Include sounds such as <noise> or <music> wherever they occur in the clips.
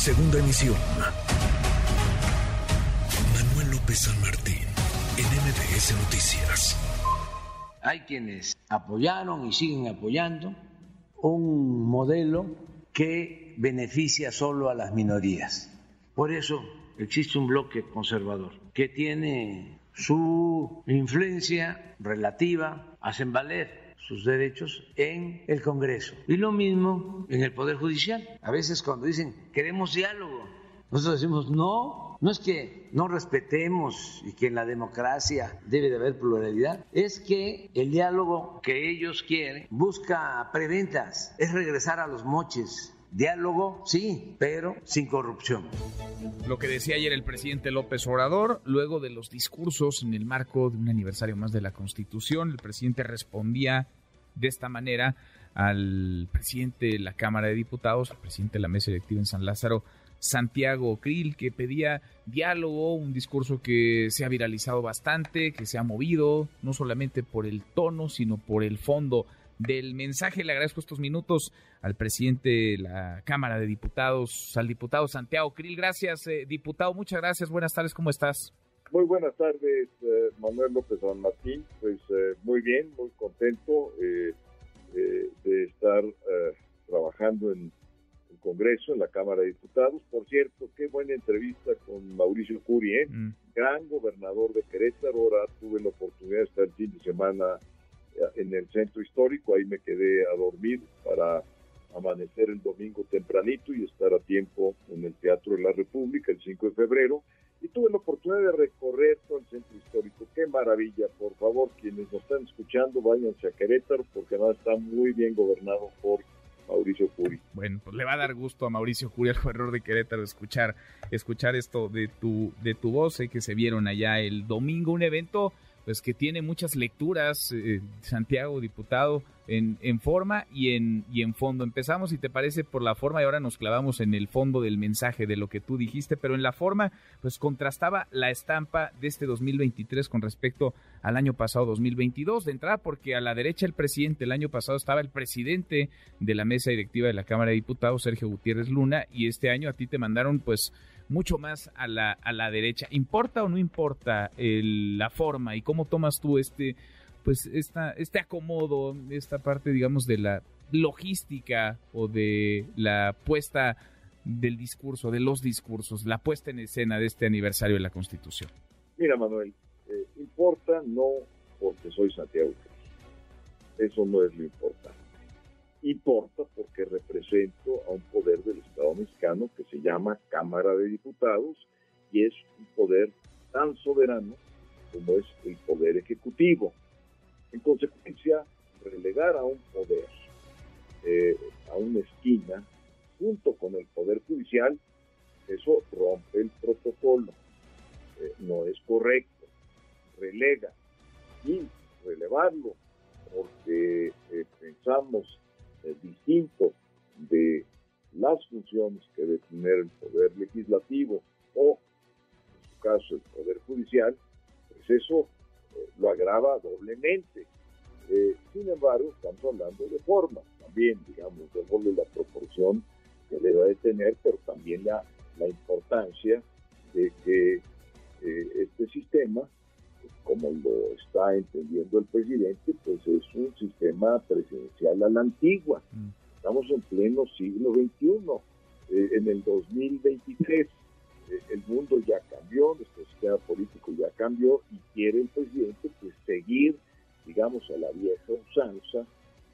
Segunda emisión. Manuel López San Martín, en MBS Noticias. Hay quienes apoyaron y siguen apoyando un modelo que beneficia solo a las minorías. Por eso existe un bloque conservador que tiene su influencia relativa, hacen valer sus derechos en el Congreso. Y lo mismo en el Poder Judicial. A veces cuando dicen queremos diálogo, nosotros decimos no, no es que no respetemos y que en la democracia debe de haber pluralidad, es que el diálogo que ellos quieren busca preventas, es regresar a los moches, Diálogo, sí, pero sin corrupción. Lo que decía ayer el presidente López Obrador, luego de los discursos en el marco de un aniversario más de la Constitución, el presidente respondía de esta manera al presidente de la Cámara de Diputados, al presidente de la mesa directiva en San Lázaro, Santiago Krill, que pedía diálogo, un discurso que se ha viralizado bastante, que se ha movido, no solamente por el tono, sino por el fondo del mensaje. Le agradezco estos minutos al presidente de la Cámara de Diputados, al diputado Santiago Krill. Gracias, eh, diputado. Muchas gracias. Buenas tardes. ¿Cómo estás? Muy buenas tardes, eh, Manuel López San Martín. Pues eh, muy bien, muy contento de estar trabajando en el Congreso, en la Cámara de Diputados. Por cierto, qué buena entrevista con Mauricio Curi, mm. gran gobernador de Querétaro. Ahora tuve la oportunidad de estar el fin de semana en el centro histórico, ahí me quedé a dormir para amanecer el domingo tempranito y estar a tiempo en el Teatro de la República el 5 de febrero. Tuve la oportunidad de recorrer todo el centro histórico. ¡Qué maravilla! Por favor, quienes nos están escuchando, váyanse a Querétaro porque además está muy bien gobernado por Mauricio Curi. Bueno, pues le va a dar gusto a Mauricio Curi, al error de Querétaro, escuchar, escuchar esto de tu, de tu voz. Sé que se vieron allá el domingo, un evento pues que tiene muchas lecturas, eh, Santiago, diputado, en, en, forma y en, y en fondo. Empezamos, si te parece, por la forma y ahora nos clavamos en el fondo del mensaje de lo que tú dijiste, pero en la forma, pues contrastaba la estampa de este 2023 con respecto al año pasado 2022. De entrada, porque a la derecha el presidente, el año pasado estaba el presidente de la mesa directiva de la Cámara de Diputados, Sergio Gutiérrez Luna, y este año a ti te mandaron, pues, mucho más a la, a la derecha. ¿Importa o no importa la forma y cómo tomas tú este, pues esta, este acomodo, esta parte, digamos, de la logística o de la puesta del discurso, de los discursos, la puesta en escena de este aniversario de la Constitución? Mira, Manuel, eh, importa no porque soy Santiago Eso no es lo importante importa porque represento a un poder del Estado mexicano que se llama Cámara de Diputados y es un poder tan soberano como es el poder ejecutivo. En consecuencia, relegar a un poder eh, a una esquina junto con el poder judicial, eso rompe el protocolo, eh, no es correcto, relega. Y relevarlo porque eh, pensamos distinto de las funciones que debe tener el Poder Legislativo o, en su caso, el Poder Judicial, pues eso eh, agrava doblemente. Eh, sin embargo, estamos hablando de forma, también, digamos, de la proporción que debe de tener, pero también la, la importancia de que eh, este sistema como lo está entendiendo el presidente, pues es un sistema presidencial a la antigua. Mm. Estamos en pleno siglo XXI. Eh, en el 2023 eh, el mundo ya cambió, nuestro sistema político ya cambió y quiere el presidente seguir, digamos, a la vieja usanza,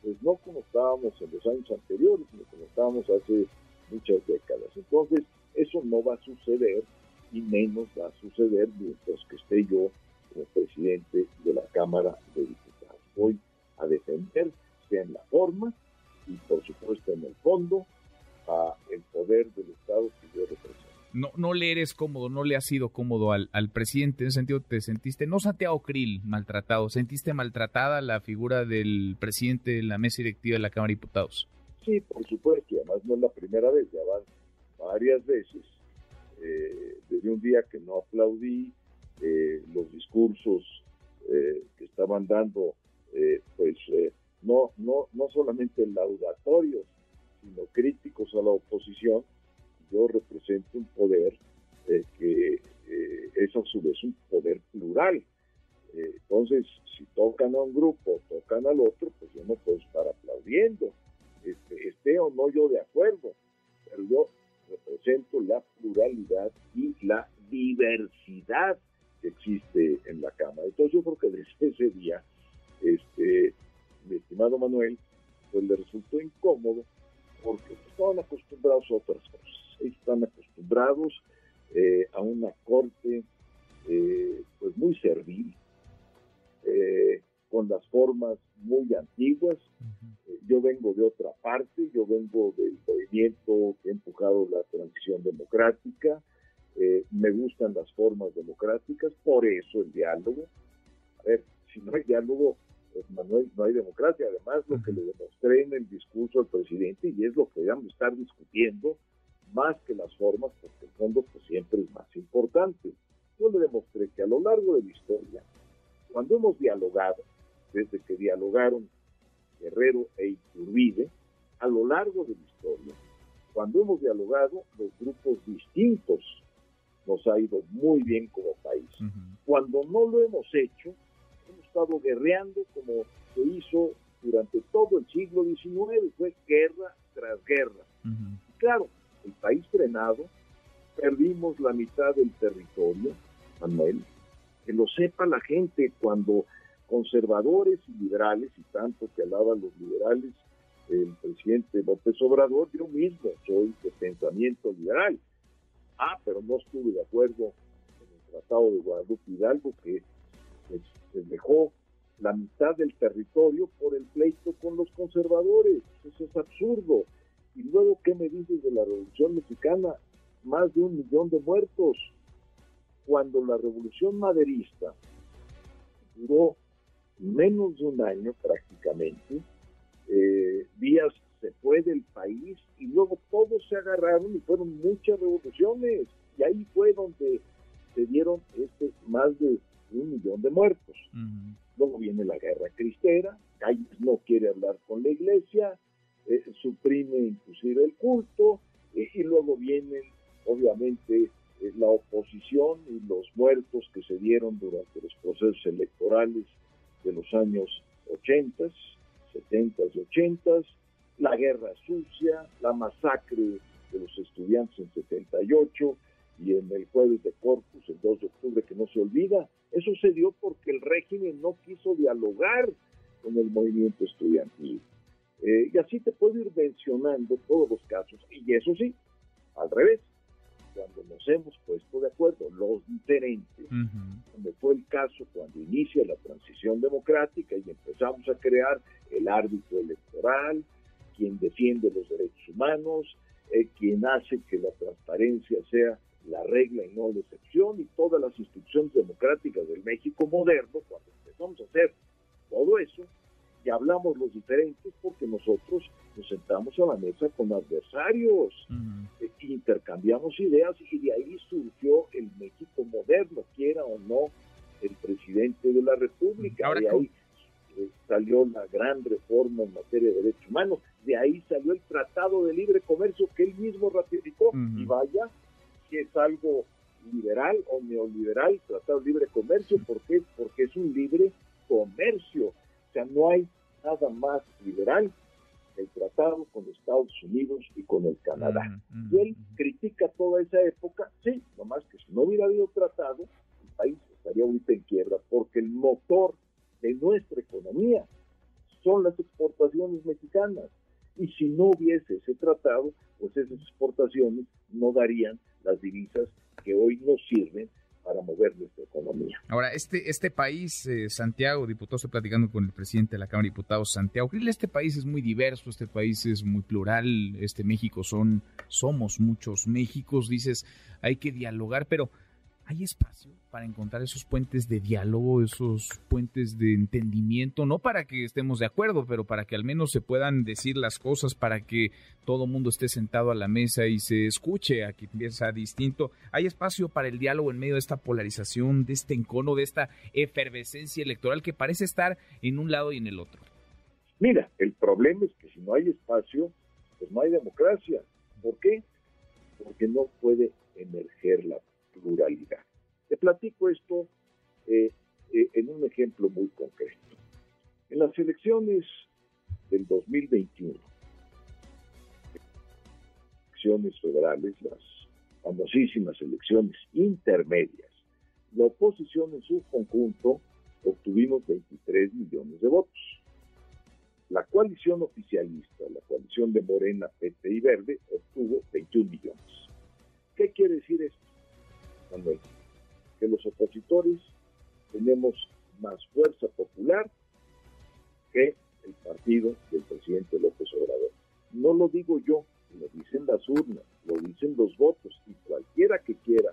pues no como estábamos en los años anteriores, sino como estábamos hace muchas décadas. Entonces, eso no va a suceder y menos va a suceder mientras que esté yo presidente de la Cámara de Diputados. Voy a defender, sea en la forma y por supuesto en el fondo, a el poder No, no le eres cómodo, no le ha sido cómodo al, presidente, en ese sentido te sentiste, no Santiago Krill maltratado, sentiste maltratada la figura del presidente de la mesa directiva de la Cámara de Diputados. Sí, por supuesto, y además no es la primera vez, ya van varias veces, eh, desde un día que no aplaudí, eh, los discursos eh, que estaban dando, eh, pues no, no, no solamente laudatorios, sino críticos a la oposición, yo represento un poder eh, que eh, es a su vez un poder plural. Eh, entonces, si tocan a un grupo, tocan al otro, pues yo no puedo estar aplaudiendo, este, esté o no yo de acuerdo, pero yo represento la pluralidad y la diversidad que existe en la Cámara. Entonces yo creo que desde <laughs> ese día, este, mi estimado Manuel, pues le resultó incómodo porque estaban acostumbrados a otras cosas. Están acostumbrados eh, a una corte eh, pues muy servil, eh, con las formas muy antiguas. Yo vengo de otra parte, yo vengo del movimiento que ha empujado la transición democrática, me gustan las formas democráticas, por eso el diálogo. A ver, si no hay diálogo, pues Manuel, no hay democracia. Además, lo que le demostré en el discurso al presidente, y es lo que debemos estar discutiendo, más que las formas, porque el fondo pues, siempre es más importante. Yo le demostré que a lo largo de la historia, cuando hemos dialogado, desde que dialogaron Guerrero e Iturbide, a lo largo de la historia, cuando hemos dialogado, los grupos distintos nos ha ido muy bien como país. Cuando no lo hemos hecho, hemos estado guerreando como se hizo durante todo el siglo XIX, fue guerra tras guerra. Claro, el país frenado, perdimos la mitad del territorio, Manuel, que lo sepa la gente cuando conservadores y liberales, y tanto que alaban los liberales, el presidente López Obrador, yo mismo soy de pensamiento liberal. Ah, pero no estuve de acuerdo en el Tratado de Guadalupe Hidalgo, que pues, se dejó la mitad del territorio por el pleito con los conservadores. Eso es absurdo. Y luego, ¿qué me dices de la Revolución Mexicana? Más de un millón de muertos. Cuando la Revolución Maderista duró menos de un año prácticamente, eh, Díaz se fue del país y luego todos se agarraron y fueron muchas revoluciones. Y ahí fue donde se dieron este más de un millón de muertos. Luego viene la guerra cristera, Calles no quiere hablar con la iglesia, eh, suprime inclusive el culto, eh, y luego vienen obviamente eh, la oposición y los muertos que se dieron durante los procesos electorales de los años 80, 70 y 80, la guerra sucia, la masacre de los estudiantes en 78 y en el jueves de Corpus, el 2 de octubre, que no se olvida. Eso se dio porque el régimen no quiso dialogar con el movimiento estudiantil. Eh, y así te puedo ir mencionando todos los casos. Y eso sí, al revés, cuando nos hemos puesto de acuerdo, los diferentes, donde fue el caso cuando inicia la transición democrática y empezamos a crear el árbitro electoral, quien defiende los derechos humanos, eh, quien hace que la transparencia sea la regla y no la excepción, y todas las instituciones democráticas del México moderno, cuando empezamos a hacer todo eso, y hablamos los diferentes porque nosotros nos sentamos a la mesa con adversarios, eh, intercambiamos ideas y de ahí surgió el México moderno, quiera o no el presidente de la República. de ahí eh, salió la gran reforma en materia de derechos humanos, de ahí salió el Tratado de Libre Comercio que él mismo ratificó. Y vaya que es algo liberal o neoliberal, Tratado de Libre Comercio, ¿por qué? Porque es un libre comercio, o sea, no hay nada más liberal el tratado con Estados Unidos y con el Canadá. y él critica toda esa época, sí, nomás que si no hubiera habido tratado, el país estaría ahorita en quiebra, porque el motor de nuestra economía son las exportaciones mexicanas. Y si no hubiese ese tratado, pues esas exportaciones no darían las divisas que hoy nos sirven para mover nuestra economía. Ahora, este, este país, eh, Santiago, diputado, estoy platicando con el presidente de la Cámara de Diputados, Santiago, este país es muy diverso, este país es muy plural, este México son, somos muchos Méxicos, dices, hay que dialogar, pero ¿hay espacio para encontrar esos puentes de diálogo, esos puentes de entendimiento? No para que estemos de acuerdo, pero para que al menos se puedan decir las cosas, para que todo mundo esté sentado a la mesa y se escuche a quien piensa distinto. ¿Hay espacio para el diálogo en medio de esta polarización, de este encono, de esta efervescencia electoral que parece estar en un lado y en el otro? Mira, el problema es que si no hay espacio, pues no hay democracia. ¿Por qué? porque no puede emerger la pluralidad. Te platico esto eh, eh, en un ejemplo muy concreto. En las elecciones del 2021, elecciones federales, las famosísimas elecciones intermedias, la oposición en su conjunto obtuvimos 23 millones de votos. La coalición oficialista, la coalición de Morena, PT y Verde, obtuvo 21 millones. ¿Qué quiere decir esto, Manuel? Que los opositores tenemos más fuerza popular que el partido del presidente López Obrador. No lo digo yo, lo dicen las urnas, lo dicen los votos, y cualquiera que quiera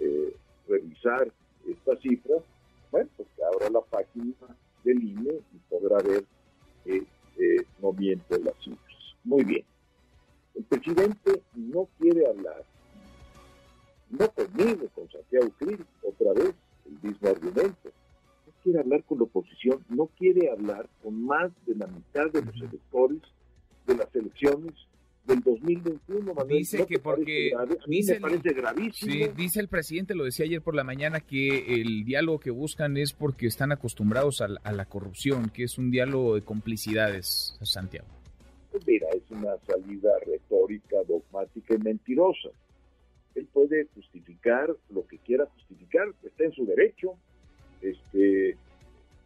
eh, revisar esta cifra, bueno, pues que abra la página del INE y podrá ver porque dice, me parece gravísimo. Sí, dice el presidente, lo decía ayer por la mañana, que el diálogo que buscan es porque están acostumbrados a la, corrupción, que es un diálogo de complicidades, Santiago. Mira, es una salida retórica, dogmática y mentirosa. Él puede justificar lo que quiera justificar, está en su derecho, este,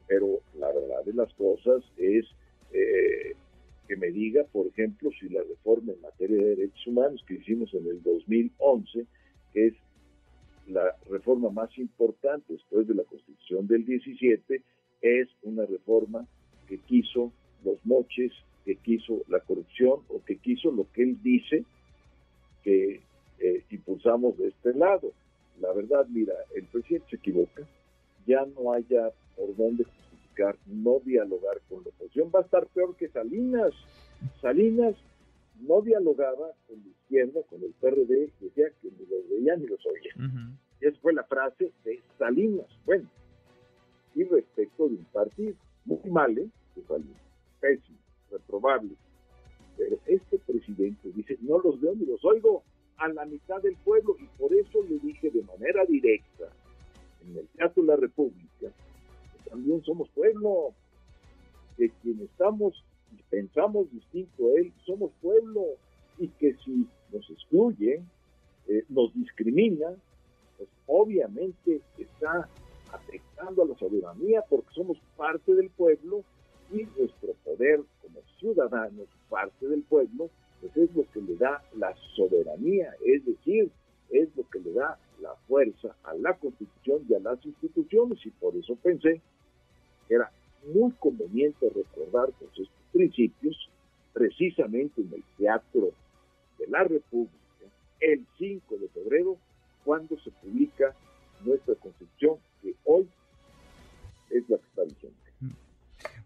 pero la verdad de las cosas es eh, que me diga, por ejemplo, si la reforma en materia de derechos humanos que hicimos en el 2011, que es la reforma más importante después de la Constitución del 17, es una reforma que quiso los moches, que quiso la corrupción o que quiso lo que él dice que eh, impulsamos de este lado. La verdad, mira, el presidente se equivoca, ya no haya por dónde no dialogar con la oposición. Va a estar peor que Salinas. Salinas no dialogaba con la izquierda, con el PRD, decía que ni los veía ni los oía. Y esa fue la frase de Salinas. Bueno, y respecto de un partido, muy mal, ¿eh? Salinas, pésimo, reprobable. Pero este presidente dice, no los veo ni los oigo a la mitad del pueblo y por eso le dije de manera directa en el Teatro de la República también somos pueblo, que quien estamos y pensamos distinto a él, somos pueblo, y que si nos excluye, eh, nos discrimina, pues obviamente está afectando a la soberanía porque somos parte del pueblo y nuestro poder como ciudadanos, parte del pueblo, pues es lo que le da la soberanía, es decir, es lo que le da la fuerza a la constitución y a las instituciones y por eso pensé era muy conveniente recordar pues, estos principios precisamente en el Teatro de la República el 5 de febrero, cuando se publica nuestra Constitución, que hoy es la que está vigente.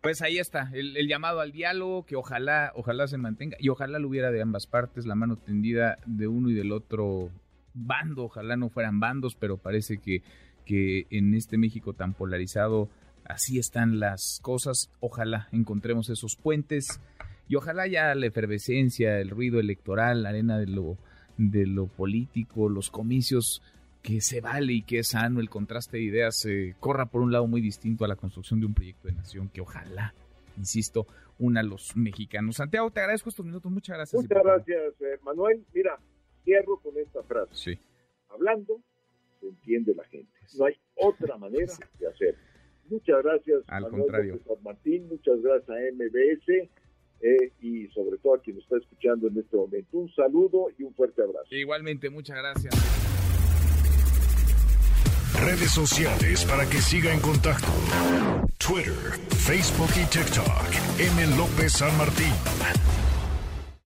Pues ahí está, el, el, llamado al diálogo, que ojalá, ojalá se mantenga, y ojalá lo hubiera de ambas partes, la mano tendida de uno y del otro bando, ojalá no fueran bandos, pero parece que, que en este México tan polarizado así están las cosas. Ojalá encontremos esos puentes y ojalá ya la efervescencia, el ruido electoral, la arena de lo, de lo político, los comicios, que se vale y que es sano el contraste de ideas, eh, corra por un lado muy distinto a la construcción de un proyecto de nación que ojalá, insisto, una a los mexicanos. Santiago, te agradezco estos minutos. Muchas gracias. Muchas gracias, eh, Manuel. Mira, cierro con esta frase. Sí. Hablando, se entiende la gente. No hay otra manera. Muchas gracias, Al contrario. Martín, muchas gracias a MBS eh, y sobre todo a quien nos está escuchando en este momento. Un saludo y un fuerte abrazo. Igualmente, muchas gracias. Redes sociales para que siga en contacto: Twitter, Facebook y TikTok. M. López San Martín.